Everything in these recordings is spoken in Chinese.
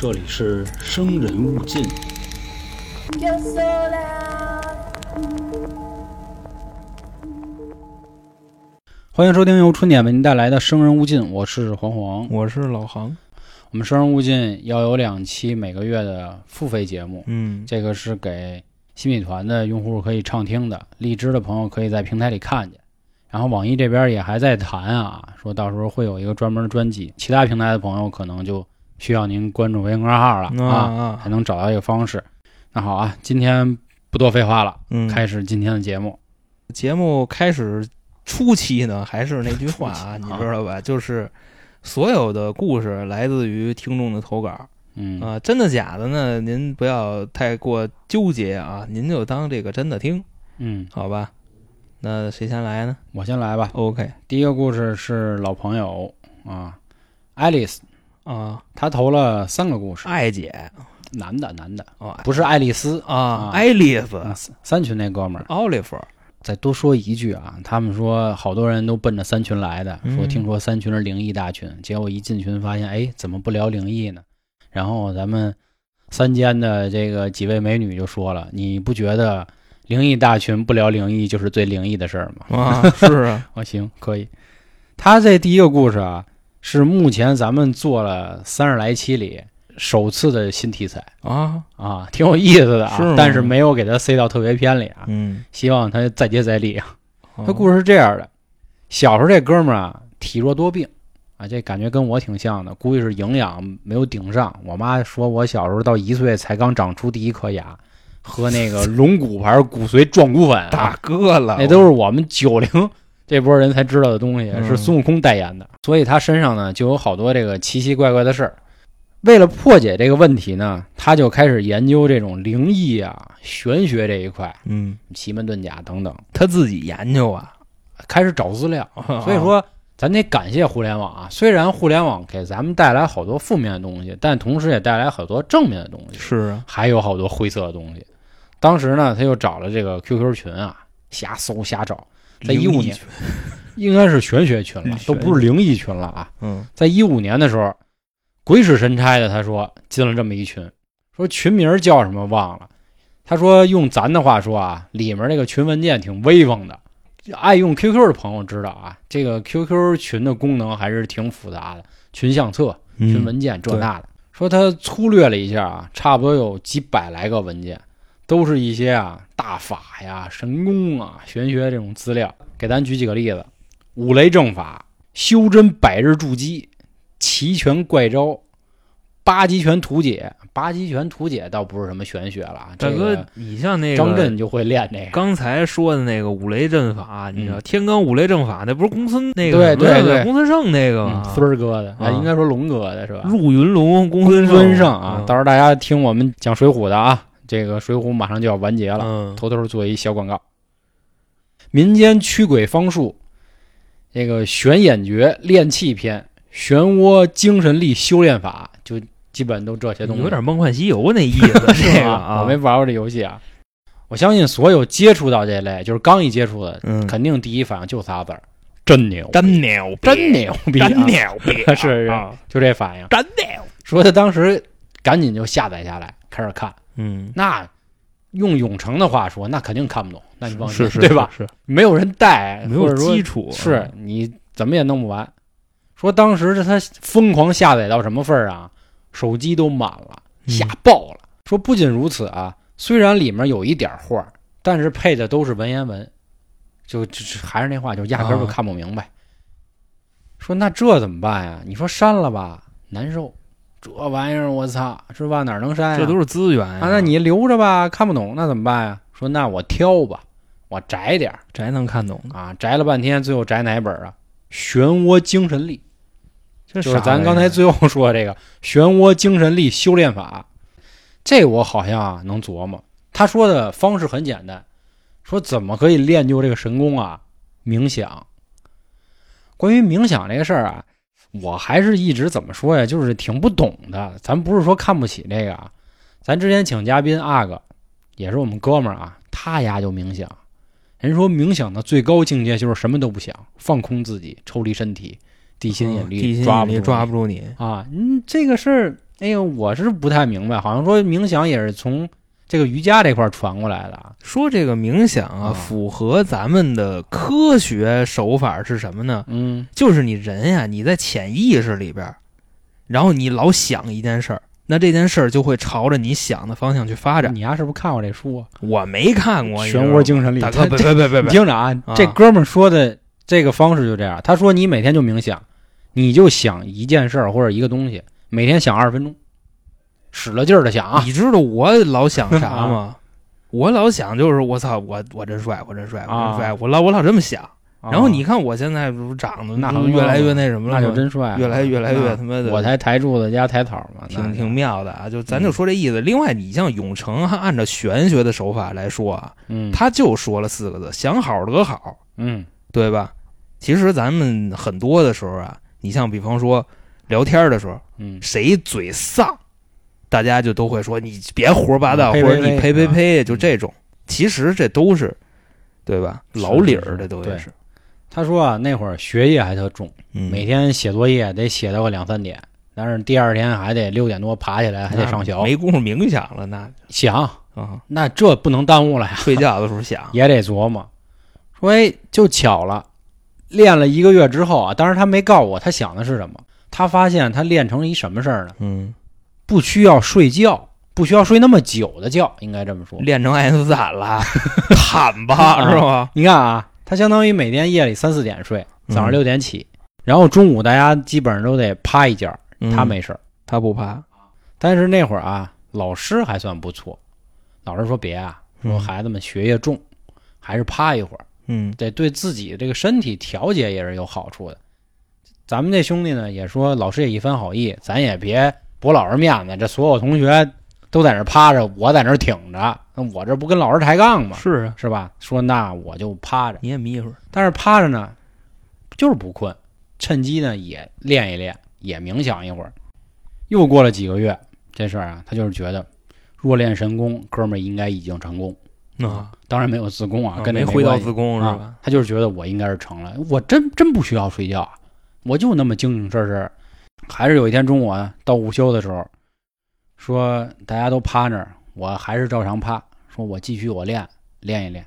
这里是生人勿近。Yo sola. 欢迎收听由春点为您带来的《生人勿进》，我是黄黄。我是老航。我们《生人勿进》要有两期每个月的付费节目，嗯，这个是给新米团的用户可以畅听的，荔枝的朋友可以在平台里看见。然后网易这边也还在谈啊，说到时候会有一个专门的专辑，其他平台的朋友可能就需要您关注微信公众号了啊啊，啊才能找到一个方式。那好啊，今天不多废话了，嗯，开始今天的节目。节目开始初期呢，还是那句话啊，你知道吧？就是所有的故事来自于听众的投稿嗯啊，真的假的呢？您不要太过纠结啊，您就当这个真的听，嗯，好吧？那谁先来呢我先来吧。？OK 第一个故事是老朋友啊，爱丽丝，啊，他投了三个故事，艾姐。男的男的，哦不是爱丽丝。啊啊，爱丽丝。啊，三三群那哥们儿。奥利弗再多说一句啊，他们说好多人都奔着三群来的，嗯。说听说三群是灵异大群，结果一进群发现，哎，怎么不聊灵异呢？然后咱们三间的这个几位美女就说了，你不觉得灵异大群不聊灵异就是最灵异的事儿吗？啊，是啊，我 行，可以。他这第一个故事啊，是目前咱们做了三十来期里首次的新题材啊，啊，挺有意思的啊，但是没有给他塞到特别篇里啊，嗯，希望他再接再厉啊。他他故事是这样的：小时候这哥们儿啊，体弱多病啊，这感觉跟我挺像的，估计是营养没有顶上。我妈说我小时候到一岁才刚长出第一颗牙，喝那个龙骨牌骨髓壮骨粉、啊，大哥了，那都是我们九零这波人才知道的东西，嗯是孙悟空代言的，所以他身上呢就有好多这个奇奇怪怪的事儿。为了破解这个问题呢，他就开始研究这种灵异啊、玄学这一块，嗯，奇门遁甲等等，他自己研究啊，开始找资料。所所以说，咱得感谢互联网啊。虽然互联网给咱们带来好多负面的东西，但同时也带来很多正面的东西，是啊，还有好多灰色的东西。当时呢，他又找了这个 QQ 群啊，瞎搜瞎找，在一五年 应该是玄学群了，都不是灵异群了啊。嗯在一五年的时候，鬼使神差的他说进了这么一群，说群名叫什么忘了。他说用咱的话说啊，里面那个群文件挺威风的。爱用 QQ 的朋友知道啊，这个 QQ 群的功能还是挺复杂的，群相册、群文件这那的。说他粗略了一下啊，差不多有几百来个文件，都是一些啊大法呀、神功啊、玄学这种资料。给咱举几个例子：五雷正法、修真百日筑基、齐拳怪招、八极拳图解。八极拳图解倒不是什么玄学了这个，你像那个张震就会练这个。刚才说的那个五雷阵法，你知道嗯天罡五雷阵法，那不是公孙那个对对对公孙胜那个？孙儿哥的，啊应该说龙哥的是吧？入云龙公公孙孙胜啊，嗯到时候大家听我们讲水浒的啊，这个水浒马上就要完结了，嗯。偷偷做一小广告。民间驱鬼方术，这个玄眼诀练气篇、漩涡精神力修炼法，就基本都这些东西。有点梦幻西游那意思，这 是吧？个啊，我没玩过这游戏啊。我相信所有接触到这类，就是刚一接触的，嗯，肯定第一反应就仨字儿：真牛，真牛逼，真牛逼啊，真牛逼 是啊。就这反应。真牛，说他当时赶紧就下载下来开始看，嗯，那用永成的话说，那肯定看不懂。那你放心，是是对吧？？是没有人带，没有基础，是你怎么也弄不完。说当时这他疯狂下载到什么份儿啊？手机都满了，下爆了。说不仅如此啊，虽然里面有一点画儿，但是配的都是文言文，就就是还是那话，就压根儿就啊看不明白。说那这怎么办呀？你说删了吧，难受。这玩意儿我操，是吧？哪能删呀？这都是资源呀啊，那你留着吧，看不懂那怎么办呀？说那我挑吧，我摘点儿摘能看懂呢？啊，摘了半天，最后摘哪本啊？漩涡精神力，这就是咱刚才最后说这个 漩涡精神力修炼法，这我好像啊能琢磨。他说的方式很简单，说怎么可以练就这个神功啊？冥想。关于冥想这个事儿啊，我还是一直怎么说呀，就是挺不懂的。咱不是说看不起这个啊，咱之前请嘉宾阿哥，也是我们哥们儿啊，他呀就冥想。人说冥想的最高境界就是什么都不想，放空自己，抽离身体，地心引力抓不住你抓不住你，啊。嗯，这个事儿哎呦，我是不太明白，好像说冥想也是从这个瑜伽这块儿传过来的啊。说这个冥想啊，啊符合咱们的科学手法是什么呢？嗯就是你人呀，你在潜意识里边儿，然后你老想一件事儿，那这件事儿就会朝着你想的方向去发展。你丫是不是看过这书啊？我没看过《漩涡精神力》大哥，别别别别你别，听着啊，啊这哥们儿说的这个方式就这样。他说你每天就冥想，你就想一件事儿或者一个东西，每天想二十分钟，使了劲儿的想啊。你知道我老想啥 吗？我老想就是我操，我我真帅，我真帅，我真帅，我老我老这么想。然后你看我现在不是长得那越来越那什么了？那就真帅，越来越来越他妈的，我才抬柱子加抬草嘛，挺挺妙的啊！就咱就说这意思。另外，你像永成，他按照玄学的手法来说啊，嗯他就说了四个字：想好得好，嗯对吧？其实咱们很多的时候啊，你像比方说聊天的时候，嗯谁嘴丧，大家就都会说你别胡说八道，嗯或者你呸呸呸就嗯这种。其实这都是，对吧？老理儿，这都是。他说啊，那会儿学业还特重，嗯每天写作业得写到个两三点，但是第二天还得六点多爬起来，还得上学。没工夫冥想了，那想，啊，那这不能耽误了呀，睡觉的时候想，也得琢磨。说哎，就巧了，练了一个月之后啊，当时他没告诉我他想的是什么。他发现他练成一什么事儿呢？嗯，不需要睡觉，不需要睡那么久的觉，应该这么说。练成爱因斯坦了，坦吧是吧？你看啊，他相当于每天夜里三四点睡，早上嗯六点起，然后中午大家基本上都得趴一觉他没事儿。他不趴，但是那会儿啊，老师还算不错，老师说别啊，说嗯孩子们学业重，还是趴一会儿，嗯得对自己这个身体调节也是有好处的。咱们这兄弟呢也说，老师也一番好意，咱也别驳老师面子，这所有同学都在那儿趴着，我在那儿挺着，那我这不跟老师抬杠吗？是啊，是吧？说那我就趴着，你也眯一会儿，但是趴着呢，就是不困，趁机呢也练一练，也冥想一会儿。又过了几个月，这事儿啊，他就是觉得若练神功，哥们儿应该已经成功啊，当然没有自宫啊，跟那没回到自宫是吧啊？。他就是觉得我应该是成了，我真真不需要睡觉啊，我就那么精精神神。还是有一天中午啊，到午休的时候，说大家都趴那儿，我还是照常趴，说我继续我练练一练。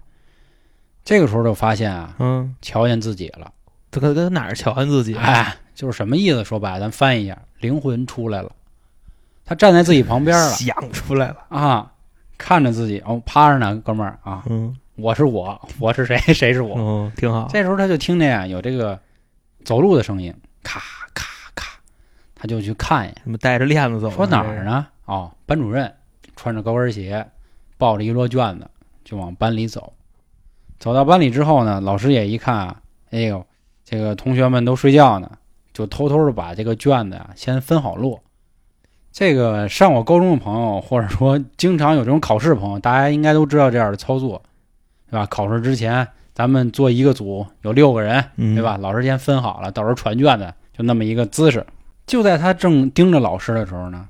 这个时候就发现啊，嗯，瞧见自己了，这个跟哪儿瞧见自己？了哎，就是什么意思？说白了，咱翻译一下，灵魂出来了，他站在自己旁边了想出来了，啊，看着自己，哦，趴着呢，哥们儿啊，嗯我是我，我是谁，谁是我？嗯，挺好。这时候他就听见啊有这个走路的声音，咔，他就去看一眼，怎么带着链子走呢？说哪儿呢？哦，班主任穿着高跟鞋，抱着一摞卷子就往班里走。走到班里之后呢，老师也一看啊，哎呦，这个同学们都睡觉呢，就偷偷的把这个卷子啊先分好摞。这个上过高中的朋友，或者说经常有这种考试的朋友，大家应该都知道这样的操作，对吧？考试之前，咱们做一个组，有六个人，嗯，对吧？老师先分好了，到时候传卷子，就那么一个姿势。就在他正盯着老师的时候呢，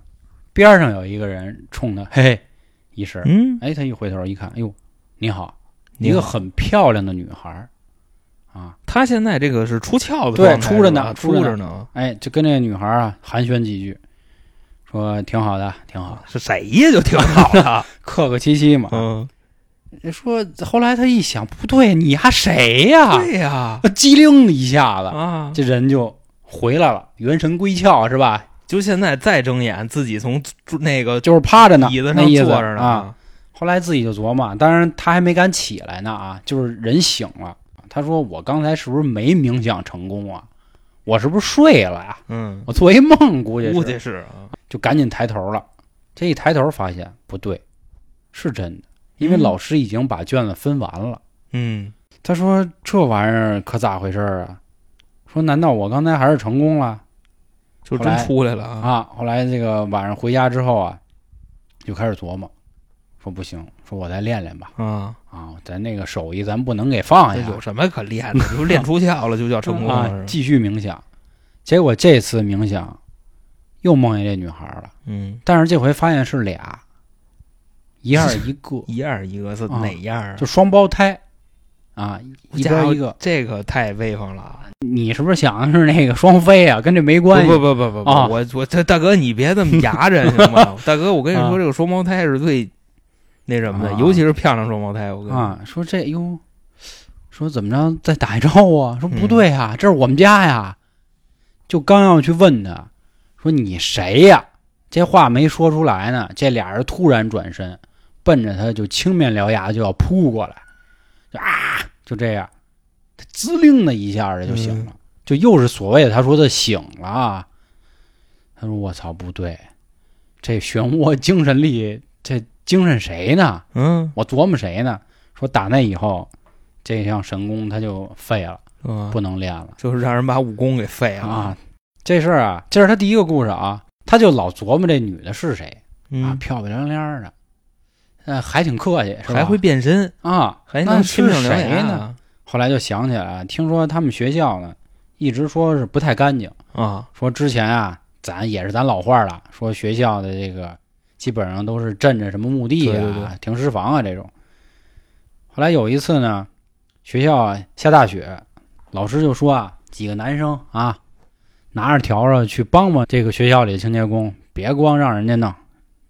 边上有一个人冲他嘿嘿。一声，嗯，哎，他一回头一看，哎呦，你好，你一个很漂亮的女孩儿。啊，他现在这个是出窍的对出着呢出着呢。哎，就跟这个女孩儿啊寒暄几句，说挺好的，挺好的，是谁呀？就挺好的。客客气气嘛。嗯，说后来他一想，不对，你丫谁呀？对呀，机灵一下子，啊，这人就回来了，元神归窍是吧？就现在再睁眼，自己从那个就是趴着呢，椅子上坐着呢啊。。后来自己就琢磨，当然他还没敢起来呢啊，就是人醒了。他说：“我刚才是不是没冥想成功啊？我是不是睡了呀？嗯，我做一梦，估计是估计是啊。就赶紧抬头了。这一抬头发现不对，是真的，因为嗯老师已经把卷子分完了。嗯，他说：“这玩意儿可咋回事儿啊？说难道我刚才还是成功了就真出来了啊。啊？”后来这个晚上回家之后啊，就开始琢磨，说不行，说我再练练吧。啊，啊，咱那个手艺咱不能给放下，有什么可练的？就练出窍了，就叫成功了。继续冥想。结果这次冥想又梦见这女孩了，嗯，但是这回发现是俩，一样一个，一样一个是啊哪样啊？就双胞胎啊，一家伙边一个。这个太威风了啊！你是不是想的是那个双飞啊？跟这没关系。不不不不不，啊我我这大哥你别这么牙着行吗？大哥，我跟你啊说，这个双胞胎是最那什么的，啊尤其是漂亮双胞胎。我跟你说，啊，说这哟，说怎么着再打一招呼啊？说不对啊，这是我们家呀。就刚要去问他，说你谁呀？这话没说出来呢，这俩人突然转身，奔着他就青面獠牙就要扑过来，就啊，就这样，他滋灵的一下子就醒了，就又是所谓的他说的醒了啊。他说我操，不对，这漩涡精神力，这精神谁呢？嗯我琢磨谁呢？说打那以后，这项神功他就废了，嗯，不能练了就是让人把武功给废了啊。这事儿啊，这是他第一个故事啊，他就老琢磨这女的是谁啊，嗯，漂漂亮亮的，呃，还挺客气，还会变身，啊，还能那是拼命獠谁呢？？后来就想起来，听说他们学校呢，一直说是不太干净，啊，说之前啊，咱也是咱老话了，说学校的这个基本上都是镇着什么墓地啊、对对对停尸房啊这种。后来有一次呢，学校啊下大雪，老师就说啊，几个男生啊，拿着笤帚去帮帮这个学校里的清洁工，别光让人家弄。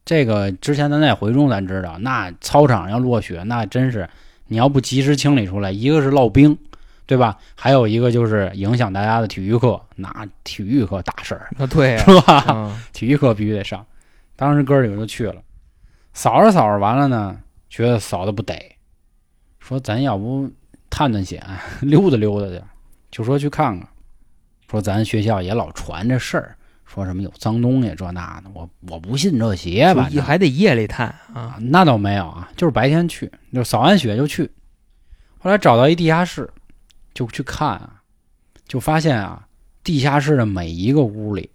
这个之前咱在回中咱知道，那操场要落雪，那真是你要不及时清理出来，一个是落冰，对吧？还有一个就是影响大家的体育课，那体育课大事儿，那对呀，是吧？嗯体育课必须得上。当时哥儿几个就去了，扫着扫着完了呢，觉得扫的不得，说咱要不探探险，溜达溜达去，就说去看看。说咱学校也老传这事儿，说什么有脏东西这那的，我我不信这邪吧？你还得夜里探啊啊，那倒没有啊，就是白天去，就扫完雪就去。后来找到一地下室，就去看啊，就发现啊，地下室的每一个屋里，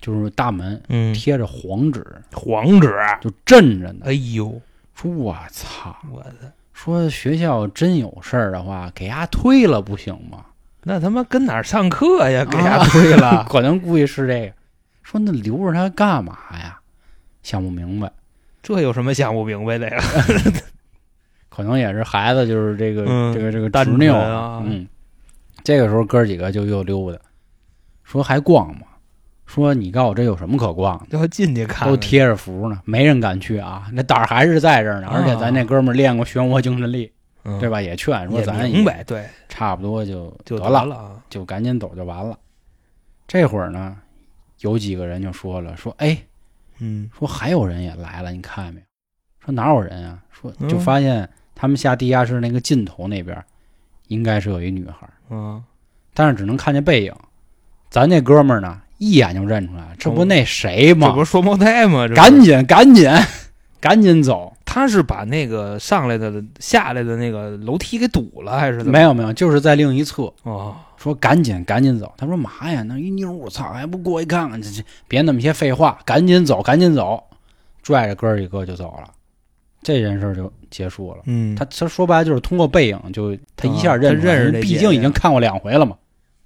就是大门嗯，贴着黄纸，黄纸，就镇着呢。哎呦，说我操，我的，说学校真有事儿的话，给丫推了不行吗？那他妈跟哪儿上课呀？给啊他推了，可能估计是这个。说那留着他干嘛呀？想不明白，这有什么想不明白的呀？可能也是孩子就是这个、嗯这个这个单执拗啊嗯，这个时候哥几个就又溜达，说还逛吗？说你告诉我这有什么可逛的？就要进去看看，都贴着符呢，没人敢去啊。那胆儿还是在这儿呢，啊而且咱那哥们儿练过漩涡精神力，嗯，对吧？也劝说也咱明白，对，差不多就就得了。就赶紧走就完了。这会儿呢，有几个人就说了，说哎，嗯说还有人也来了，你看见没有？说哪有人啊？说嗯就发现他们下地下室那个尽头那边，应该是有一女孩，嗯，但是只能看见背影。咱那哥们儿呢，一眼就认出来，这不那谁吗？这不是双胞胎吗？这赶紧赶紧赶紧走！他是把那个上来的下来的那个楼梯给堵了，还是？没有没有，就是在另一侧。哦，说赶紧赶紧走。他说嘛呀，那一妞，我操，还不过去看看？这这别那么些废话，赶紧走，赶紧走！拽着哥儿几个就走了，这件事就结束了。嗯，他他说白了就是通过背影就他一下啊认认识毕竟已经看过两回了嘛，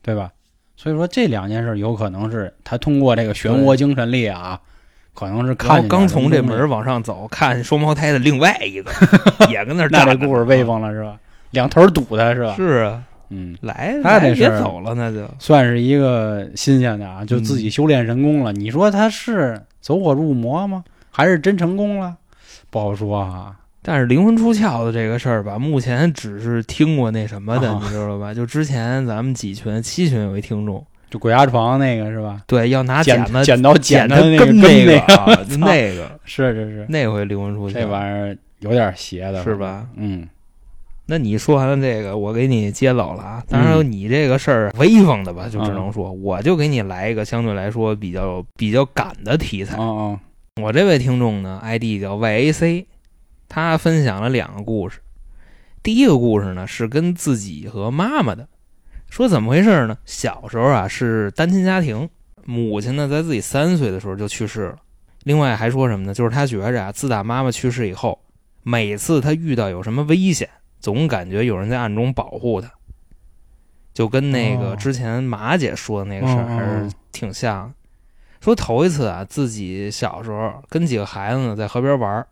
对吧？所以说这两件事有可能是他通过这个漩涡精神力啊，可能是看刚从这门往上走，看双胞胎的另外一个 也跟那儿那。这故事威风了是吧？两头堵他是吧？是啊，嗯，来他这来别是走了，那就算是一个新鲜的啊，就自己修炼神功了。你说他是走火入魔吗？还是真成功了？不好说啊。但是灵魂出窍的这个事儿吧，目前只是听过那什么的，啊你知道吧？就之前咱们几群七群有一听众，就鬼压床那个是吧？对，要拿剪子剪刀剪的那个那个 是是是，那回灵魂出窍，这玩意儿有点邪的，是？吧？嗯，那你说完了这个，我给你接走了啊。当然，嗯你这个事儿威风的吧，就只能说，我就给你来一个相对来说比较比较赶的题材。我这位听众呢，ID 叫 YAC，他分享了两个故事。第一个故事呢是跟自己和妈妈的，说怎么回事呢？小时候啊是单亲家庭，母亲呢在自己三岁的时候就去世了。另外还说什么呢？就是他觉着啊，自打妈妈去世以后，每次他遇到有什么危险，总感觉有人在暗中保护他，就跟那个哦之前马姐说的那个事儿还是挺像。说头一次啊，自己小时候跟几个孩子呢在河边玩儿，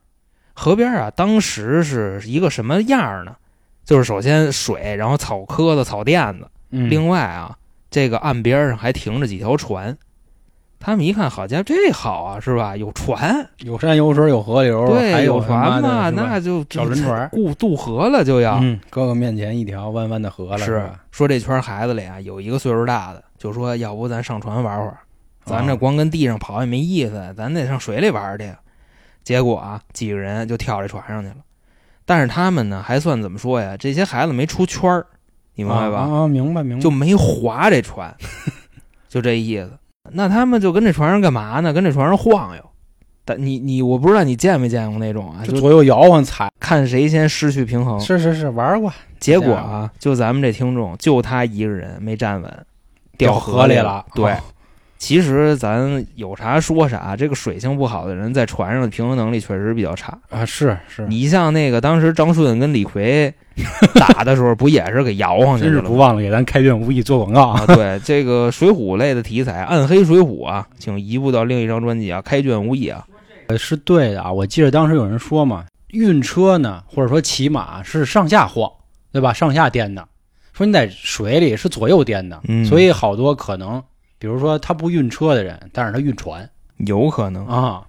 河边啊当时是一个什么样呢？就是首先水，然后草棵子、草垫子，嗯，另外啊，这个岸边上还停着几条船。他们一看，好家伙，这好啊，是吧？有船，有山有水有河流，对，还有船嘛，那就小轮船过渡河了，就要。嗯，哥哥面前一条弯弯的河了，是？说这圈孩子里啊，有一个岁数大的，就说要不咱上船玩会儿，咱这啊光跟地上跑也没意思，咱得上水里玩去。结果啊，几个人就跳这船上去了。但是他们呢，还算怎么说呀？这些孩子没出圈儿，你明白吧？啊，啊明白明白，就没划这船，就这意思。那他们就跟这船上干嘛呢？跟这船上晃悠。但你你我不知道你见没见过那种啊，就就左右摇晃踩，看谁先失去平衡。是是是，玩过，结果啊，就咱们这听众，就他一个人没站稳，掉河里了。对，哦其实咱有啥说啥，这个水性不好的人在船上的平衡能力确实比较差。啊，是是，你像那个当时张顺跟李逵打的时候，不也是给摇晃进真是去了吗？不忘了给咱开卷无意做广告啊，对这个水浒类的题材，《暗黑水浒》啊，请移步到另一张专辑啊，《开卷无意》啊。呃是对的啊。我记得当时有人说嘛，运车呢，或者说骑马是上下晃，对吧？上下颠的。说你在水里是左右颠的，嗯所以好多可能，比如说他不运车的人，但是他运船有可能，啊，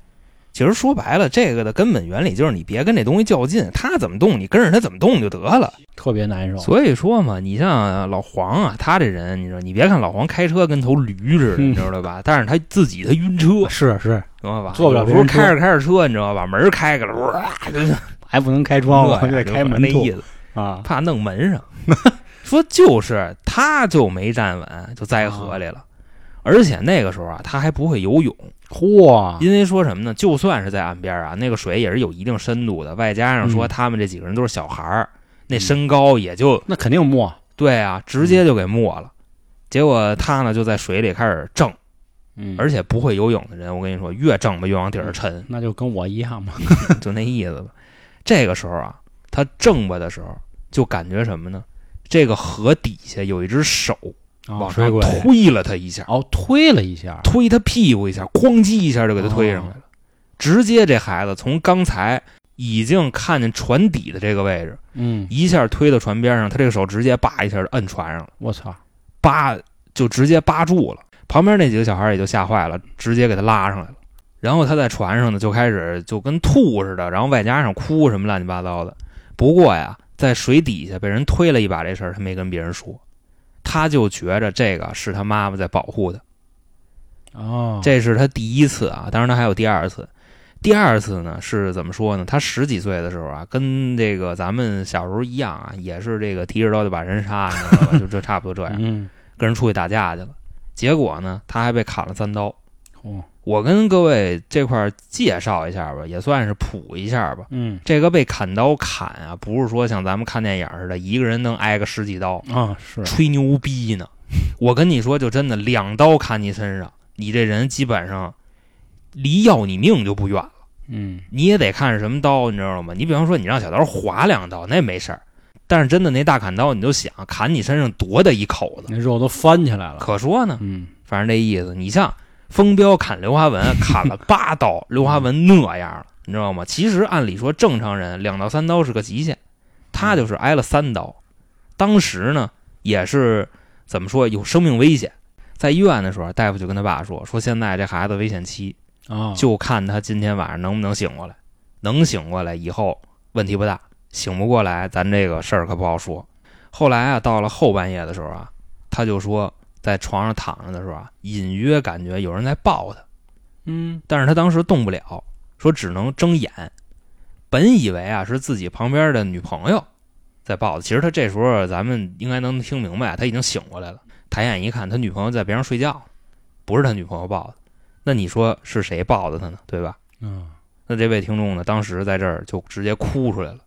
其实说白了，这个的根本原理就是你别跟这东西较劲，它怎么动你跟着它怎么动就得了。特别难受。所以说嘛，你像老黄啊，他这人，你知道，你别看老黄开车跟头驴似的，嗯你知道吧？但是他自己他晕车，是是，知道吧？坐不了有时候开着开着车，你知道吧？门开开了，哇，还不能开窗得开门兔那意思，啊。怕弄门上。说就是他就没站稳，就栽河里了。而且那个时候啊，他还不会游泳，嚯，因为说什么呢？就算是在岸边啊，那个水也是有一定深度的，外加上说嗯他们这几个人都是小孩儿，那身高也就那肯定没，对啊，直接就给没了。结果他呢就在水里开始挣，嗯，而且不会游泳的人，我跟你说，越挣吧越往底儿沉，那就跟我一样嘛。就那意思吧。这个时候啊，他挣吧的时候，就感觉什么呢？这个河底下有一只手啊往上水鬼推了他一下，哦，推了一下，推他屁股一下，哐叽一下就给他推上来了。直接这孩子从刚才已经看见船底的这个位置，嗯，一下推到船边上，他这个手直接叭一下就摁船上了。我操，扒就直接扒住了，旁边那几个小孩也就吓坏了，直接给他拉上来了。然后他在船上呢，就开始就跟吐似的，然后外加上哭什么乱七八糟的。不过呀，在水底下被人推了一把这事儿，他没跟别人说，他就觉着这个是他妈妈在保护他。哦，这是他第一次啊，当然他还有第二次。第二次呢是怎么说呢？他十几岁的时候啊，跟这个咱们小时候一样啊，也是这个提着刀就把人杀，你知道吧？就这差不多这样。嗯，跟人出去打架去了，结果呢，他还被砍了三刀。哦，我跟各位这块介绍一下吧，也算是普一下吧。嗯这个被砍刀砍啊，不是说像咱们看电影似的，一个人能挨个十几刀，啊是，吹牛逼呢。我跟你说，就真的两刀砍你身上，你这人基本上离要你命就不远了。嗯你也得看是什么刀，你知道吗？你比方说，你让小刀划两刀，那没事儿。但是真的那大砍刀，你就想砍你身上多大一口子，那肉都翻起来了。可说呢。嗯反正这意思。你像风彪砍刘华文，砍了八刀，刘华文那样了，你知道吗？其实按理说正常人两到三刀是个极限，他就是挨了三刀。当时呢也是怎么说有生命危险，在医院的时候，大夫就跟他爸说说现在这孩子危险期，啊，就看他今天晚上能不能醒过来。能醒过来以后问题不大，醒不过来咱这个事儿可不好说。后来啊，到了后半夜的时候啊，他就说在床上躺着的时候啊，隐约感觉有人在抱他，嗯但是他当时动不了，说只能睁眼。本以为啊是自己旁边的女朋友在抱他，其实他这时候咱们应该能听明白，他已经醒过来了。抬眼一看，他女朋友在边上睡觉，不是他女朋友抱的。那你说是谁抱的他呢？对吧？嗯那这位听众呢，当时在这儿就直接哭出来了，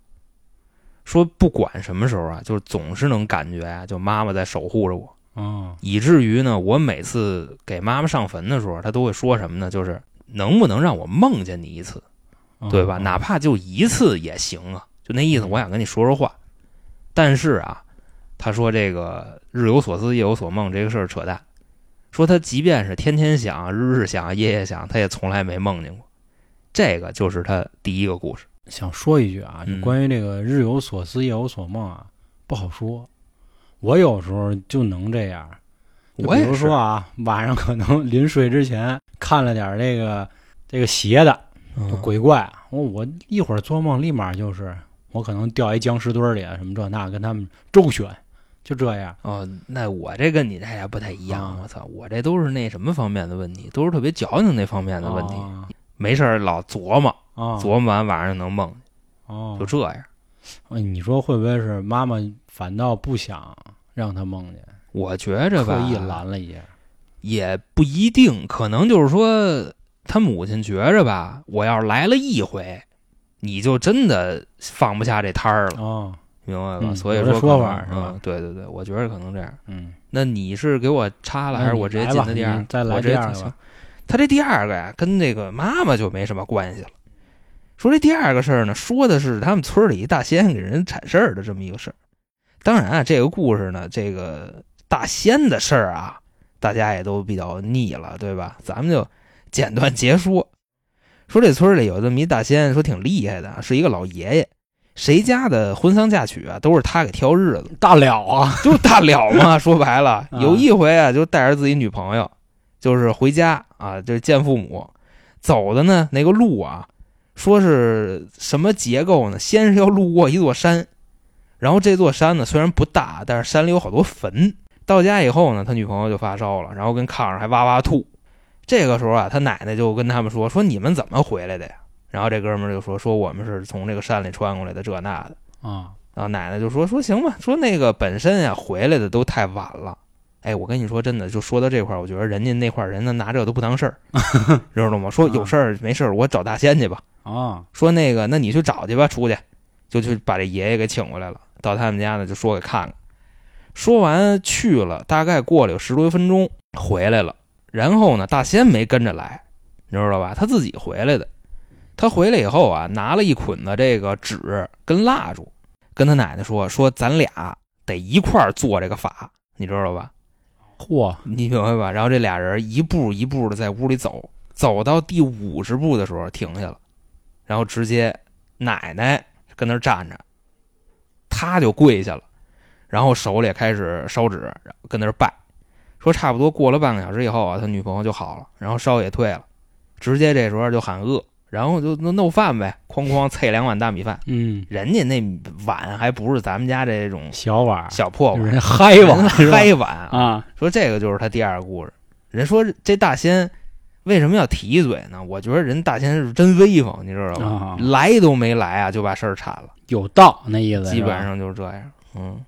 说不管什么时候啊，就总是能感觉啊，就妈妈在守护着我，啊以至于呢，我每次给妈妈上坟的时候，她都会说什么呢？就是能不能让我梦见你一次，对吧？啊哪怕就一次也行啊，就那意思，我想跟你说说话。但是啊，他说这个日有所思夜有所梦这个事儿扯淡，说他即便是天天想、日日想、夜夜想，他也从来没梦见过。这个就是他第一个故事。想说一句啊，就嗯关于这个日有所思夜有所梦啊，不好说。我有时候就能这样，就比如说啊，晚上可能临睡之前看了点这个这个邪的，鬼怪，我我一会儿做梦立马就是我可能掉一僵尸堆里啊，什么这那，跟他们周旋，就这样。哦，那我这跟你这还不太一样。啊我操，我这都是那什么方面的问题，都是特别矫情那方面的问题。啊没事儿老琢磨，啊琢磨完晚上能梦，哦，就这样。哎你说会不会是妈妈反倒不想让他梦见，我觉着吧，刻意拦了一下？也不一定，可能就是说他母亲觉着吧，我要是来了一回，你就真的放不下这摊儿了，哦，明白吧？嗯所以说说法是吧嗯，对对对，我觉得可能这样。嗯，那你是给我插了，还是我直接进的第二？再来第二个。他这第二个呀，跟那个妈妈就没什么关系了。说这第二个事儿呢，说的是他们村里一大仙给人铲事儿的这么一个事儿。当然啊，这个故事呢，这个大仙的事儿啊，大家也都比较腻了，对吧？咱们就简短截说。说这村里有这么一大仙，说挺厉害的，是一个老爷爷，谁家的婚丧嫁娶啊，都是他给挑日子。大了啊，就大了嘛。说白了，啊有一回啊，就带着自己女朋友，就是回家啊，就是见父母，走的呢那个路啊，说是什么结构呢？先是要路过一座山，然后这座山呢虽然不大，但是山里有好多坟。到家以后呢，他女朋友就发烧了，然后跟炕上还哇哇吐。这个时候啊，他奶奶就跟他们说：“说你们怎么回来的呀？”然后这哥们儿就说：“说我们是从这个山里穿过来的，这那的。”啊，然后奶奶就说说行吧，说那个本身呀回来的都太晚了。哎，我跟你说真的，就说到这块儿，我觉得人家那块儿人呢拿这个都不当事儿，知道吗？说有事儿没事儿，我找大仙去吧。啊，说那个，那你去找去吧，出去，就去把这爷爷给请过来了。到他们家呢，就说给看看。说完去了，大概过了有十多分钟，回来了。然后呢，大仙没跟着来，你知道吧？他自己回来的。他回来以后啊，拿了一捆子这个纸跟蜡烛，跟他奶奶说说咱俩得一块儿做这个法，你知道吧？嚯，你明白吧？然后这俩人一步一步的在屋里走，走到第五十步的时候停下了，然后直接奶奶跟那儿站着，他就跪下了，然后手里也开始烧纸，跟那儿拜，说差不多过了半个小时以后啊，他女朋友就好了，然后烧也退了，直接这时候就喊饿，然后就弄饭呗，哐哐啐两碗大米饭，嗯，人家那碗还不是咱们家这种小碗，小破碗，人嗨碗嗨碗啊，说这个就是他第二个故事。人说这大仙为什么要提一嘴呢？我觉得人大仙是真威风，你知道吗？啊来都没来啊，就把事儿铲了，有道那意思，基本上就是这样。嗯，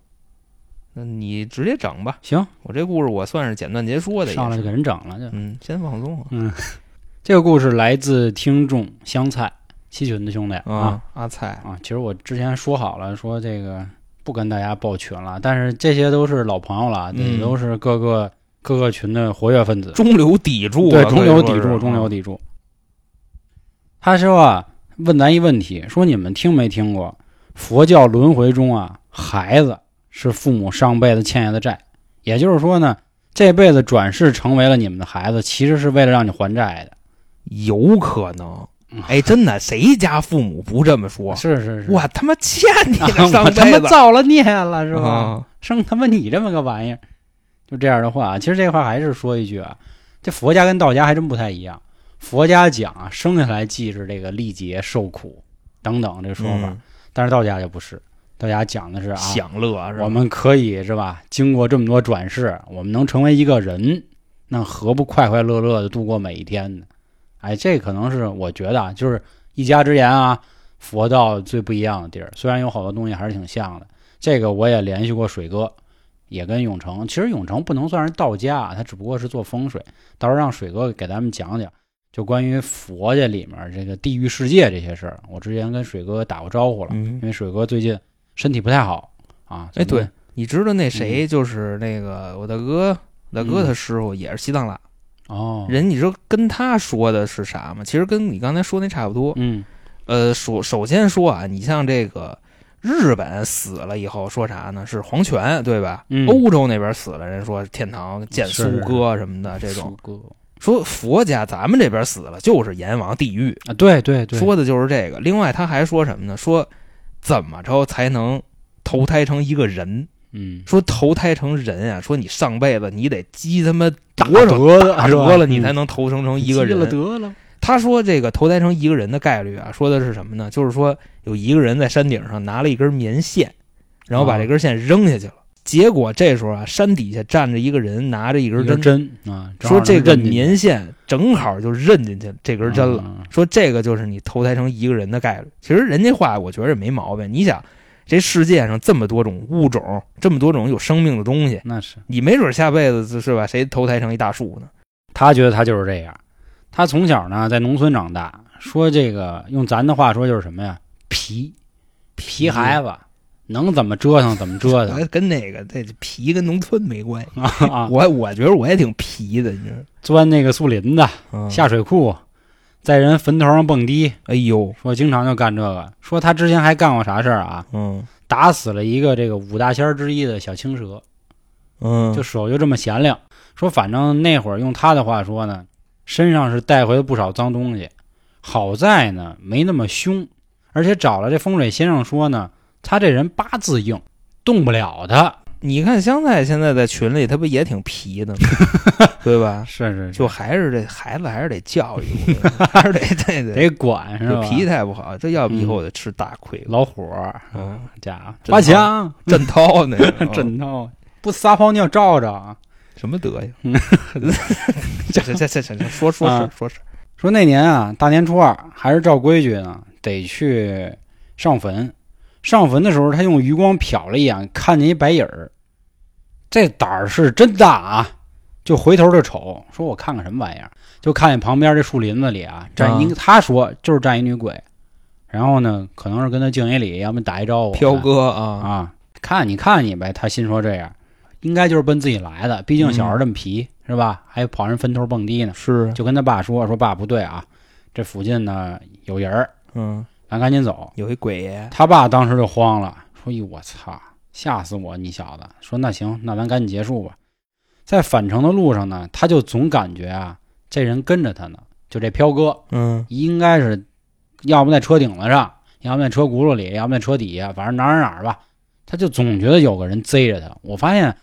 那你直接整吧。行，我这故事我算是简短截说的，上来就给。人整了就。嗯，先放松嗯，这个故事来自听众香菜七群的兄弟啊啊。阿菜，啊！其实我之前说好了，说这个不跟大家报群了，但是这些都是老朋友了，都是各个各个群的活跃分子。中流砥柱啊，对，中流砥柱，中流砥柱。他说啊，问咱一问题，说你们听没听过佛教轮回中啊，孩子是父母上辈子欠下的债，也就是说呢，这辈子转世成为了你们的孩子，其实是为了让你还债的。有可能嗯。哎，真的，谁家父母不这么说？是是是，我他妈欠你啊的 上我他辈子，妈造了孽了是吧？啊生他妈你这么个玩意儿，就这样的话，其实这话还是说一句啊，这佛家跟道家还真不太一样。佛家讲啊，生下来即是这个历劫受苦等等这个说法，嗯但是道家就不是，道家讲的是啊，享乐是吧？我们可以是吧？经过这么多转世，我们能成为一个人，那何不快快乐乐的度过每一天呢？哎，这可能是我觉得啊，就是一家之言啊，佛道最不一样的地儿。虽然有好多东西还是挺像的，这个我也联系过水哥，也跟永城。其实永城不能算是道家啊，他只不过是做风水。到时候让水哥给咱们讲讲，就关于佛家里面这个地狱世界这些事儿。我之前跟水哥打过招呼了，嗯因，为水哥最近身体不太好啊。哎，对，你知道那谁就是那个我大哥，我大哥他师傅也是西藏拉哦，人，你知道跟他说的是啥吗？其实跟你刚才说那差不多。嗯呃，首首先说啊，你像这个日本死了以后说啥呢？是皇权，对吧？嗯欧洲那边死了，人说天堂见苏哥什么的这种。苏哥说佛家咱们这边死了就是阎王地狱，啊，对对对，说的就是这个。另外他还说什么呢？说怎么着才能投胎成一个人，嗯，说投胎成人啊，说你上辈子你得积他妈大多少德了，你嗯才能投生成一个人。得了，他说这个投胎成一个人的概率啊，说的是什么呢？就是说有一个人在山顶上拿了一根棉线，然后把啊这根线扔下去了。结果这时候啊，山底下站着一个人，拿着一根针，针啊，说这个能认进去棉线正好就认进去这根针了。嗯说这个就是你投胎成一个人的概率。其实人家话我觉得也没毛病。你想，这世界上这么多种物种，这么多种有生命的东西，那是你没准下辈子是吧？谁投胎成一大树呢？他觉得他就是这样。他从小呢在农村长大，说这个用咱的话说就是什么呀？皮皮孩子，能怎么折腾怎么折腾哎 跟那个这皮跟农村没关系。啊！我我觉得我也挺皮的，你知道钻那个树林子、吗？下水库，在人坟头上蹦迪，哎呦，说经常就干这个。说他之前还干过啥事儿啊？嗯打死了一个这个五大仙儿之一的小青蛇，嗯，就手就这么闲亮。说反正那会儿用他的话说呢，身上是带回了不少脏东西。好在呢没那么凶，而且找了这风水先生说呢，他这人八字硬，动不了他。你看香菜现在在群里，他不也挺皮的吗？对吧？是是就还是这孩子还是得教育，还是得对对，得管是这吧？脾气太不好，这要不以后得吃大亏。老虎儿，嗯，家伙真八强震涛那个真闹，不撒泡尿照照啊！什么德行嗯？这这这这这说说说啊说是，说那年啊，大年初二还是照规矩呢，得去上坟。上坟的时候，他用余光瞟了一眼，看见一白影儿，这胆儿是真大啊！就回头就瞅，说我看看什么玩意儿，就看见旁边这树林子里啊站一，啊他说就是站一女鬼，然后呢，可能是跟他敬一礼，要么打一招呼。飘哥啊，啊，看你看你呗，他心说这样，应该就是奔自己来的，毕竟小孩这么皮、是吧？还跑人坟头蹦迪呢，是，就跟他爸说说爸不对啊，这附近呢有人儿，嗯，咱赶紧走。有一鬼爷，他爸当时就慌了，说：“哟，我操，吓死我！你小子！”说：“那行，那咱赶紧结束吧。”在返程的路上呢，他就总感觉啊，这人跟着他呢，就这飘哥嗯应该是，要么在车顶子上，要么在车轱辘里，要么在车底下，反正哪儿哪儿哪儿吧，他就总觉得有个人贼着他。我发现，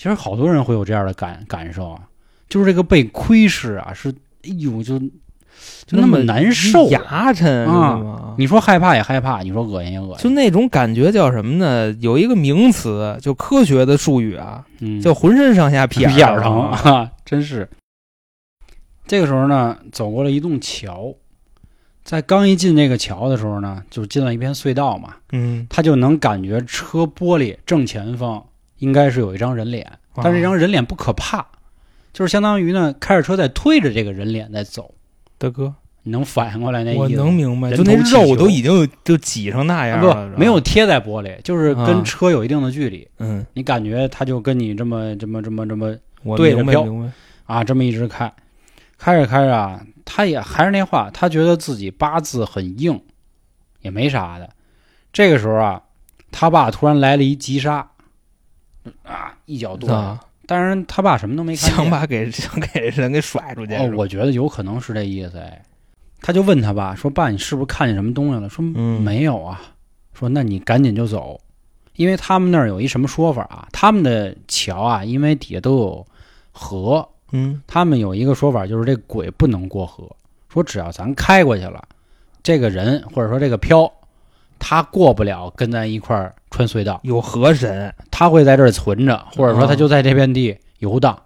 其实好多人会有这样的感感受啊，就是这个被窥视啊，是哎呦就就那么难受。牙碜啊？你说害怕也害怕，你说恶心也恶心，就那种感觉叫什么呢？有一个名词，就科学的术语啊，嗯，叫浑身上下屁屁眼儿疼啊。啊，真是。这个时候呢，走过了一栋桥，在刚一进那个桥的时候呢，就进了一片隧道嘛，嗯，他就能感觉车玻璃正前方应该是有一张人脸，啊。但是这张人脸不可怕，就是相当于呢开着车在推着这个人脸在走，大哥，你能反应过来那意思？我能明白，人就那肉都已经就挤成那样了，啊不没有贴在玻璃，就是啊。跟车有一定的距离，嗯，你感觉他就跟你这么这么这么这么对着飘。啊，这么一直开，开着开着啊，他也还是那话，他觉得自己八字很硬，也没啥的。这个时候啊，他爸突然来了一急刹，啊，一脚跺。啊，当然，他爸什么都没看见。想把给 想给人给甩出去，哦，我觉得有可能是这意思哎。他就问他爸说：“爸，你是不是看见什么东西了？”说：“嗯没有啊。”说：“那你赶紧就走，因为他们那儿有一什么说法啊？他们的桥啊，因为底下都有河，嗯他们有一个说法，就是这鬼不能过河，说只要咱开过去了，这个人或者说这个漂，他过不了跟咱一块儿穿隧道，有河神，他会在这儿存着，或者说他哦就在这片地游荡。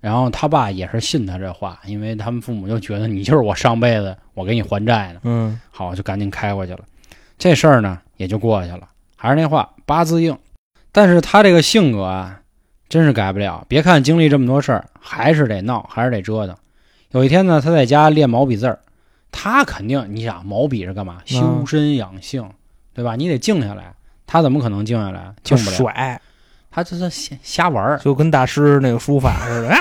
然后他爸也是信他这话，因为他们父母就觉得你就是我上辈子我给你还债呢，嗯好就赶紧开过去了。这事儿呢也就过去了。还是那话，八字硬，但是他这个性格啊，真是改不了。别看经历这么多事儿，还是得闹，还是得折腾。有一天呢，他在家练毛笔字儿，他肯定你想毛笔是干嘛？修身养性，对吧？你得静下来。他怎么可能静下来？静不了。甩，他就是瞎瞎玩儿。就跟大师那个书法似的 啊，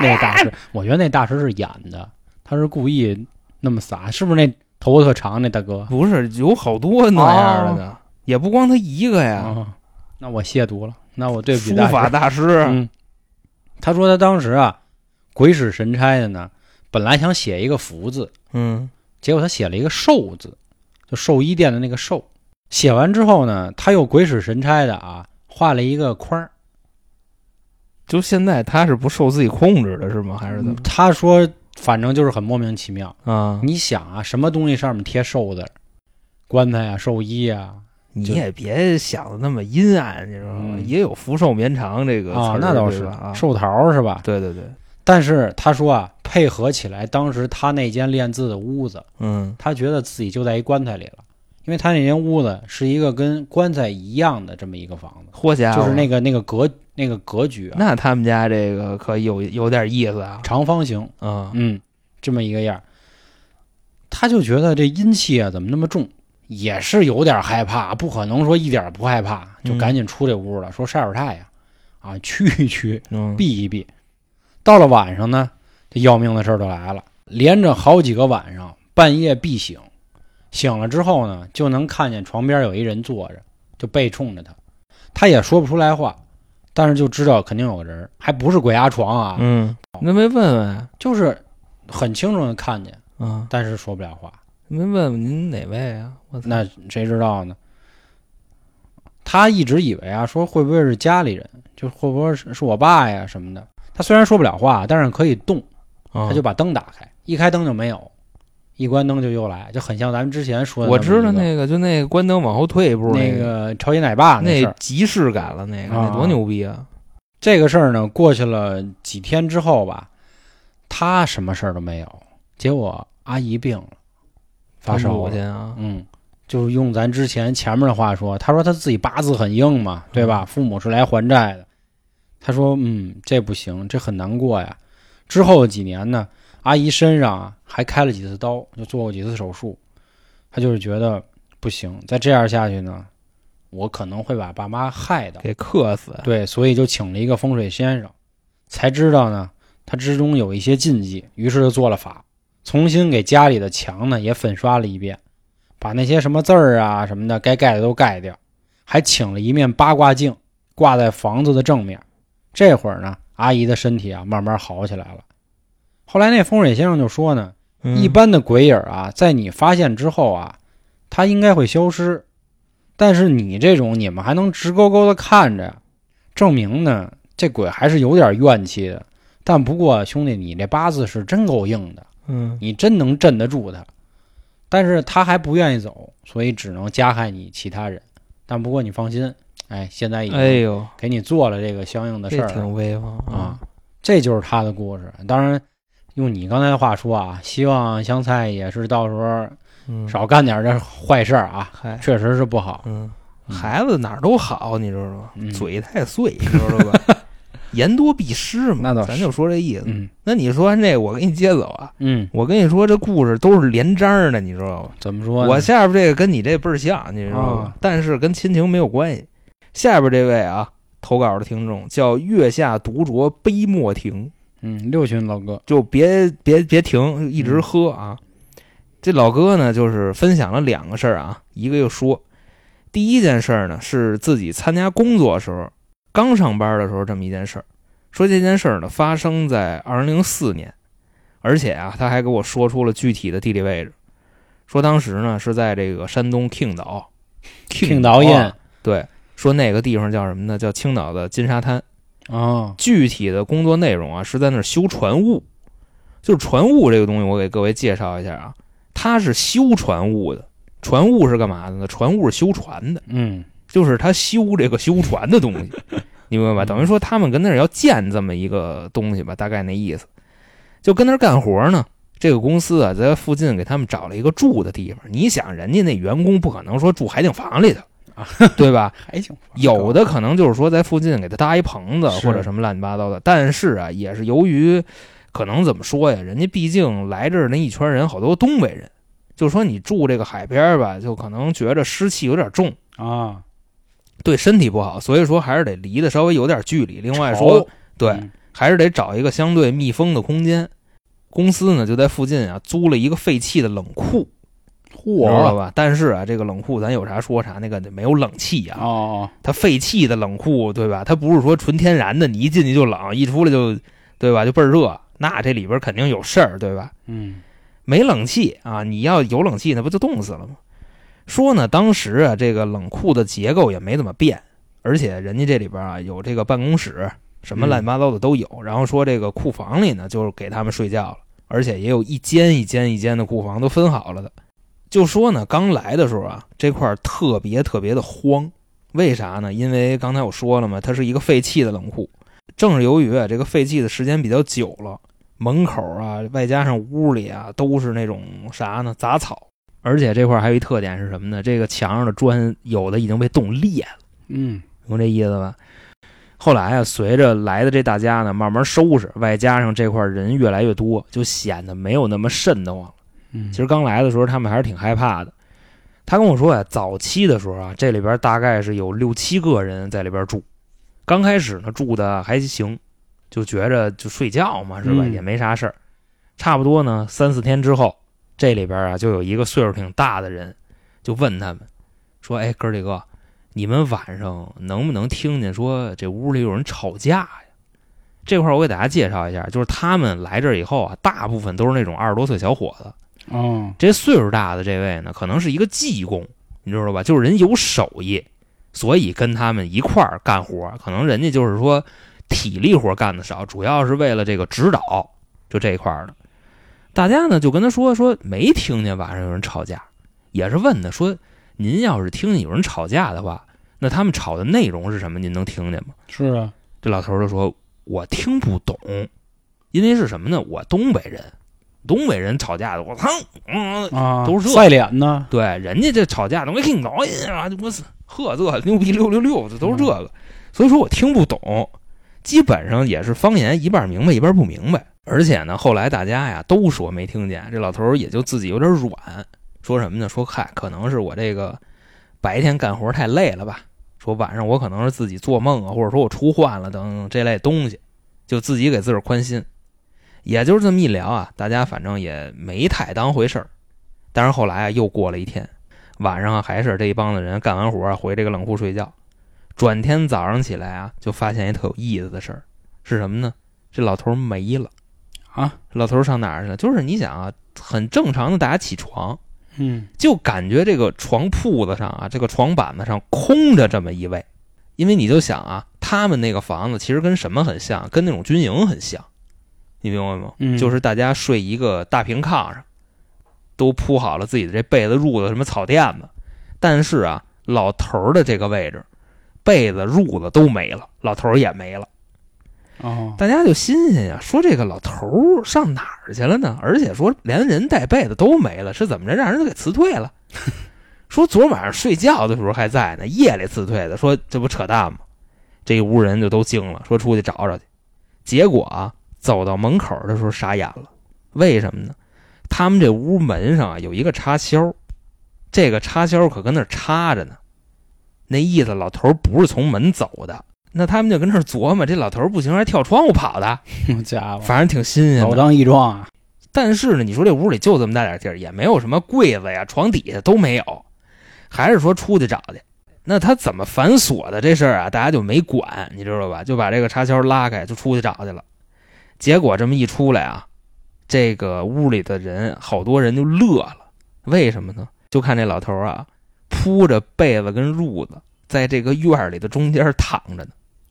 那个大师，我觉得那大师是演的，他是故意那么撒，是不是那头发特长那大哥？不是有好多那样的呢，也不光他一个呀，啊，那我亵渎了，那我对不起书大师法大师，嗯，他说他当时啊，鬼使神差的呢，本来想写一个福字，嗯结果他写了一个寿字，就寿衣店的那个寿。写完之后呢，他又鬼使神差的啊，画了一个框儿。就现在他是不受自己控制的是吗？还是怎么？他说，反正就是很莫名其妙。啊，你想啊，什么东西上面贴寿字？棺材啊，寿衣啊，你也别想的那么阴暗，你知道吗？嗯也有福寿绵长这个词啊儿，那倒是寿桃儿是吧？对对对，但是他说啊，配合起来，当时他那间练字的屋子，嗯。他觉得自己就在一棺材里了，因为他那间屋子是一个跟棺材一样的这么一个房子，嚯家伙，就是那个那个格那个格局啊，那他们家这个可有有点意思啊，长方形，啊，嗯，这么一个样儿，他就觉得这阴气啊怎么那么重，也是有点害怕，不可能说一点不害怕，就嗯。赶紧出这屋了，说晒会儿太阳，啊，驱一驱，嗯，避一避。到了晚上呢，这要命的事儿就来了，连着好几个晚上，半夜必醒，醒了之后呢，就能看见床边有一人坐着，就背冲着他，他也说不出来话，但是就知道肯定有个人，还不是鬼压床啊，嗯，那没问问啊就是很清楚的看见，啊？但是说不了话。没问问您哪位啊？我操，那谁知道呢？他一直以为啊，说会不会是家里人，就会不会是是我爸呀什么的。他虽然说不了话，但是可以动，他他就把灯打开，一开灯就没有，一关灯就又来，就很像咱们之前说的。我知道那个，就那个关灯往后退一步那个，个超级奶爸那。即视感了，那个啊那多牛逼啊！这个事儿呢，过去了几天之后吧，他什么事儿都没有，结果阿姨病了，发烧了。嗯，就是用咱之前前面的话说，他说他自己八字很硬嘛，对吧？父母是来还债的。他说，嗯，这不行，这很难过呀。之后几年呢，阿姨身上啊还开了几次刀，就做过几次手术。他就是觉得不行，再这样下去呢，我可能会把爸妈害的。给克死。对，所以就请了一个风水先生，才知道呢，他之中有一些禁忌，于是就做了法，重新给家里的墙呢也粉刷了一遍，把那些什么字儿啊什么的该盖的都盖掉，还请了一面八卦镜挂在房子的正面。这会儿呢，阿姨的身体啊慢慢好起来了。后来那风水先生就说呢，嗯一般的鬼影啊，在你发现之后啊，它应该会消失，但是你这种你们还能直勾勾的看着，证明呢这鬼还是有点怨气的。但不过兄弟，你这八字是真够硬的，嗯你真能镇得住他。但是他还不愿意走，所以只能加害你其他人。但不过你放心，哎，现在已经哎呦，给你做了这个相应的事儿了挺威风啊，！这就是他的故事。当然，用你刚才的话说啊，希望香菜也是到时候嗯，少干点这坏事儿啊，嗨，确实是不好。嗯，嗯孩子哪儿都好，你知道吗？嗯嘴太碎，你知道吧？言多必失嘛，那倒是咱就说这意思。嗯那你说完这个，我给你接走啊！嗯，我跟你说，这故事都是连章儿的，你知道吗？怎么说呢？我下边这个跟你这倍儿像，你知道吗啊？但是跟亲情没有关系。下边这位啊，投稿的听众叫月下独酌杯莫停，嗯，六旬老哥，就别别别停，一嗯直喝啊。这老哥呢，就是分享了两个事儿啊，一个就说，第一件事儿呢是自己参加工作的时候，刚上班的时候这么一件事儿。说这件事儿呢发生在二零零四年，而且啊，他还给我说出了具体的地理位置，说当时呢是在这个山东青岛，青岛印啊对，说那个地方叫什么呢？叫青岛的金沙滩。啊，具体的工作内容啊，是在那儿修船坞。就是船坞这个东西，我给各位介绍一下啊，它是修船坞的。船坞是干嘛的呢？船坞是修船的，嗯就是他修这个修船的东西，你明白吧？等于说他们跟那儿要建这么一个东西吧，大概那意思。就跟那儿干活呢。这个公司啊，在附近给他们找了一个住的地方。你想，人家那员工不可能说住海景房里头，对吧？还行，有的可能就是说在附近给他搭一棚子或者什么乱七八糟的，但是啊，也是由于可能怎么说呀，人家毕竟来这儿那一圈人好多东北人，就是说你住这个海边吧，就可能觉着湿气有点重，啊，对身体不好，所以说还是得离得稍微有点距离。另外说，对，嗯还是得找一个相对密封的空间。公司呢就在附近啊租了一个废弃的冷库，知道吧？但是啊，这个冷库咱有啥说啥，那个没有冷气啊，哦，它废弃的冷库，对吧？它不是说纯天然的，你一进去就冷，一出来就，对吧？就倍儿热，那这里边肯定有事儿，对吧？嗯没冷气啊，你要有冷气，那不就冻死了吗？说呢，当时啊，这个冷库的结构也没怎么变，而且人家这里边啊有这个办公室，什么乱七八糟的都有。然后说这个库房里呢，就是给他们睡觉了，而且也有一间一间一间的库房都分好了的。就说呢，刚来的时候啊，这块特别特别的荒，为啥呢？因为刚才我说了嘛，它是一个废弃的冷库。正是由于啊，这个废弃的时间比较久了，门口啊，外加上屋里啊，都是那种啥呢？杂草。而且这块儿还有一特点是什么呢？这个墙上的砖有的已经被冻裂了，嗯明白这意思吧？后来啊，随着来的这大家呢慢慢收拾，外加上这块人越来越多，就显得没有那么瘆得慌了。嗯，其实刚来的时候，他们还是挺害怕的。他跟我说呀，早期的时候啊，这里边大概是有六七个人在里边住。刚开始呢，住的还行，就觉着就睡觉嘛，是吧？嗯也没啥事儿。差不多呢，三四天之后，这里边啊就有一个岁数挺大的人，就问他们说：“哎，哥几个，你们晚上能不能听见说这屋里有人吵架呀？”这块儿我给大家介绍一下，就是他们来这儿以后啊，大部分都是那种二十多岁小伙子。哦，这岁数大的这位呢，可能是一个技工，你知道吧？就是人有手艺，所以跟他们一块儿干活。可能人家就是说体力活干的少，主要是为了这个指导，就这一块儿的。大家呢就跟他说说没听见晚上有人吵架，也是问他说您要是听见有人吵架的话，那他们吵的内容是什么？您能听见吗？是啊，这老头就说：“我听不懂，因为是什么呢？我东北人，东北人吵架的，我操，嗯，啊，都是这赛脸呢，对，人家这吵架的，我听懂啊，我是呵这牛逼六六六，这都是这个，所以说我听不懂，基本上也是方言，一半明白一半不明白。而且呢，后来大家呀都说没听见，这老头儿也就自己有点软，说什么呢？说嗨，可能是我这个白天干活太累了吧，说晚上我可能是自己做梦啊，或者说我出幻了等这类东西，就自己给自个儿宽心。也就是这么一聊啊，大家反正也没太当回事儿。但是后来啊，又过了一天，晚上还是这一帮子人干完活啊回这个冷库睡觉。转天早上起来啊，就发现一特有意思的事儿，是什么呢？这老头儿没了啊！老头儿上哪儿去了？就是你想啊，很正常的，大家起床嗯就感觉这个床铺子上啊，这个床板子上空着这么一位，因为你就想啊，他们那个房子其实跟什么很像？跟那种军营很像，你明白吗？嗯就是大家睡一个大平炕上，都铺好了自己的这被子、褥子、什么草垫子，但是啊，老头儿的这个位置，被子、褥子都没了，老头儿也没了。哦，大家就新鲜呀，说这个老头儿上哪儿去了呢？而且说连人带被子都没了，是怎么着？让人给辞退了？说昨晚上睡觉的时候还在呢，夜里辞退的。说这不扯淡吗？这一屋人就都惊了，说出去找找去。结果啊，走到门口的时候傻眼了，为什么呢？他们这屋门上啊有一个插销，这个插销可跟那儿插着呢。那意思，老头不是从门走的。那他们就跟那琢磨，这老头不行，还跳窗户跑的，好家伙，反正挺新鲜的。老当益壮啊，但是呢，你说这屋里就这么大点地儿，也没有什么柜子呀、床底下都没有，还是说出去找去？那他怎么反锁的这事儿啊，大家就没管，你知道吧？就把这个插销拉开，就出去找去了。结果这么一出来啊，这个屋里的人好多人就乐了，为什么呢？就看这老头啊，铺着被子跟褥子，在这个院儿里的中间躺着呢，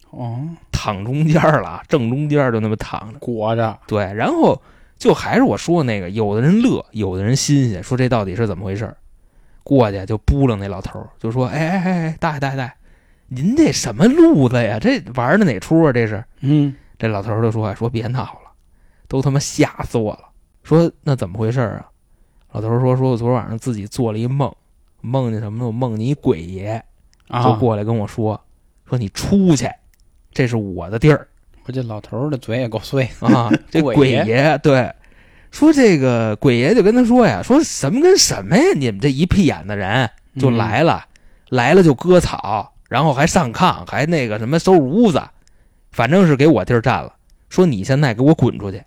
哦，躺中间了，正中间就那么躺着。裹着，对，然后就还是我说那个，有的人乐，有的人新鲜，说这到底是怎么回事儿过去就扑棱那老头儿，就说：“哎哎哎哎，大爷大爷大爷，您这什么路子呀？这玩的哪出啊？这是？”嗯，这老头儿就说：“说别闹了，都他妈吓死我了。”说那怎么回事儿啊？老头儿说：“说我昨晚上自己做了一梦，梦见什么呢？我梦见一鬼爷，就啊，过来跟我说，说你出去，这是我的地儿。”我这老头儿的嘴也够碎，啊，这鬼鬼爷爷对，说这个鬼爷就跟他说呀，说什么跟什么呀？你们这一屁眼的人就嗯来了，来了就割草，然后还上炕，还那个什么收拾屋子，反正是给我地儿占了。说你现在给我滚出去，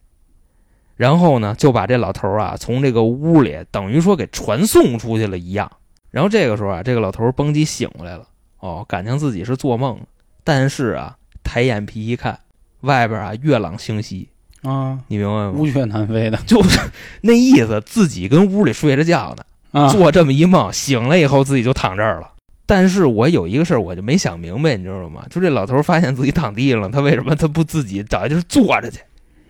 然后呢就把这老头儿啊从这个屋里等于说给传送出去了一样。然后这个时候啊，这个老头儿蹦极醒过来了，哦，感情自己是做梦，但是啊抬眼皮一看，外边啊月朗星稀，啊，你明白吗？乌鹊南飞的，就是那意思，自己跟屋里睡着觉呢，啊，做这么一梦，醒了以后自己就躺这儿了。但是我有一个事儿，我就没想明白，你知道吗？就这老头儿发现自己躺地上了，他为什么他不自己找一地儿坐着去？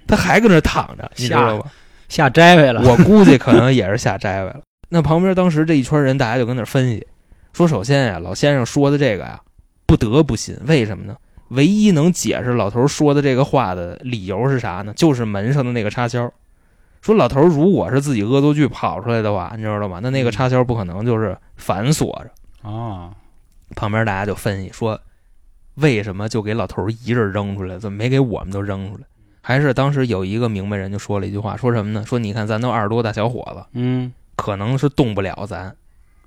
他还搁那儿躺着，你知道吗？下摘位了。我估计可能也是下摘位了。那旁边当时这一圈人，大家就跟那分析，说首先呀，老先生说的这个呀，不得不信。为什么呢？唯一能解释老头说的这个话的理由是啥呢？就是门上的那个插销。说老头如果是自己恶作剧跑出来的话，你知道吗？那那个插销不可能就是反锁着。啊，旁边大家就分析说，为什么就给老头一人扔出来，怎么没给我们都扔出来？还是当时有一个明白人就说了一句话，说什么呢？说你看咱都二十多大小伙子，嗯，可能是动不了咱，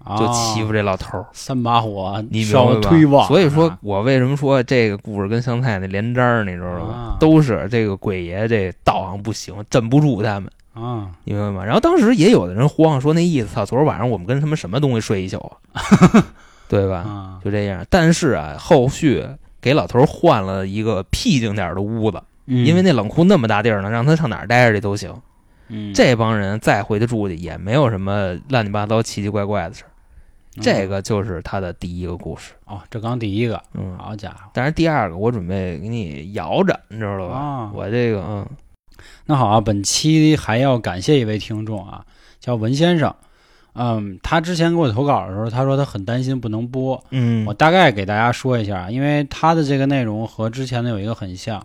啊就欺负这老头儿。三把火，你明烧白吧。所以说啊我为什么说这个故事跟香菜那连章儿，你知道吗啊？都是这个鬼爷这道行不行，镇不住他们，啊，你明白吗？然后当时也有的人慌，说那意思，操，昨儿晚上我们跟他们什么东西睡一宿啊，对吧？啊，就这样。但是啊，后续给老头儿换了一个僻静点的屋子，嗯因为那冷库那么大地儿呢，让他上哪儿待着去都行。嗯这帮人再回去住去，也没有什么乱七八糟、奇奇怪怪的事儿。这个就是他的第一个故事。哦，这刚第一个，嗯，好家伙，但是第二个我准备给你摇着，你知道吧？啊我这个嗯那好啊，本期还要感谢一位听众啊，叫文先生。嗯，他之前给我投稿的时候，他说他很担心不能播。嗯我大概给大家说一下，因为他的这个内容和之前的有一个很像，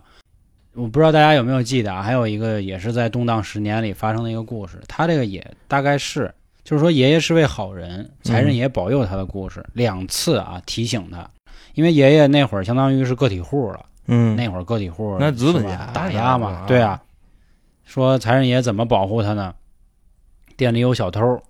我不知道大家有没有记得啊？还有一个也是在动荡十年里发生的一个故事，他这个也大概是，就是说爷爷是位好人，财神爷保佑他的故事，两次啊提醒他，因为爷爷那会儿相当于是个体户了。嗯，那会儿个体户那资本家打压嘛啊，对啊。说财神爷怎么保护他呢？店里有小偷，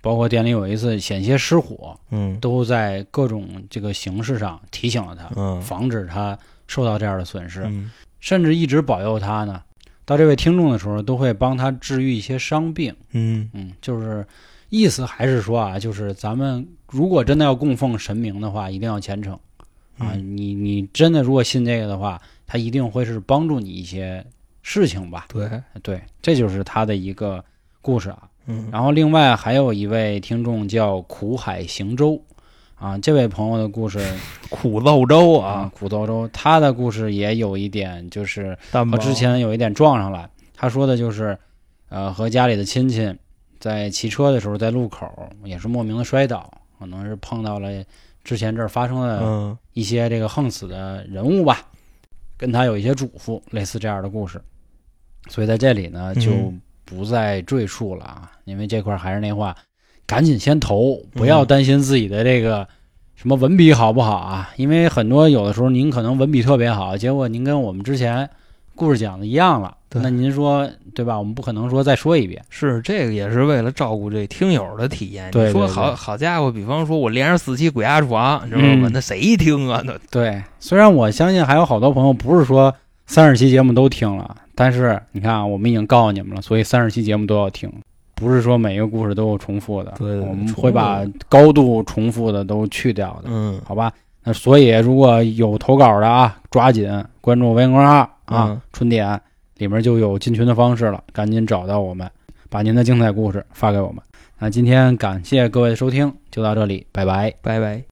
包括店里有一次险些失火，嗯都在各种这个形式上提醒了他，嗯防止他受到这样的损失，嗯甚至一直保佑他呢。到这位听众的时候，都会帮他治愈一些伤病。嗯嗯，就是意思还是说啊，就是咱们如果真的要供奉神明的话，一定要虔诚啊。嗯你你真的如果信这个的话，他一定会是帮助你一些事情吧？对，对，这就是他的一个故事啊。嗯然后另外还有一位听众叫苦海行舟啊，这位朋友的故事 苦奏粥啊啊，，苦豆粥，他的故事也有一点就是和之前有一点撞上来。他说的就是，呃，和家里的亲戚在骑车的时候，在路口也是莫名的摔倒，可能是碰到了之前这儿发生的嗯一些这个横死的人物吧，跟他有一些嘱咐，类似这样的故事。所以在这里呢，嗯就不再赘述了啊，因为这块儿还是那话，赶紧先投，不要担心自己的这个什么文笔好不好啊，因为很多有的时候您可能文笔特别好，结果您跟我们之前故事讲的一样了，那您说对吧？我们不可能说再说一遍，是这个也是为了照顾这听友的体验。对你说好好家伙，比方说我连着四期鬼压床，你知道吗？嗯那谁听啊？那对，虽然我相信还有好多朋友不是说三十期节目都听了，但是你看啊，我们已经告诉你们了，所以三十期节目都要听，不是说每一个故事都有重复的，我们会把高度重复的都去掉的，嗯好吧？那所以如果有投稿的啊，抓紧关注微信公众号啊，嗯春点里面就有进群的方式了，赶紧找到我们，把您的精彩故事发给我们。那今天感谢各位的收听，就到这里，拜拜。拜拜。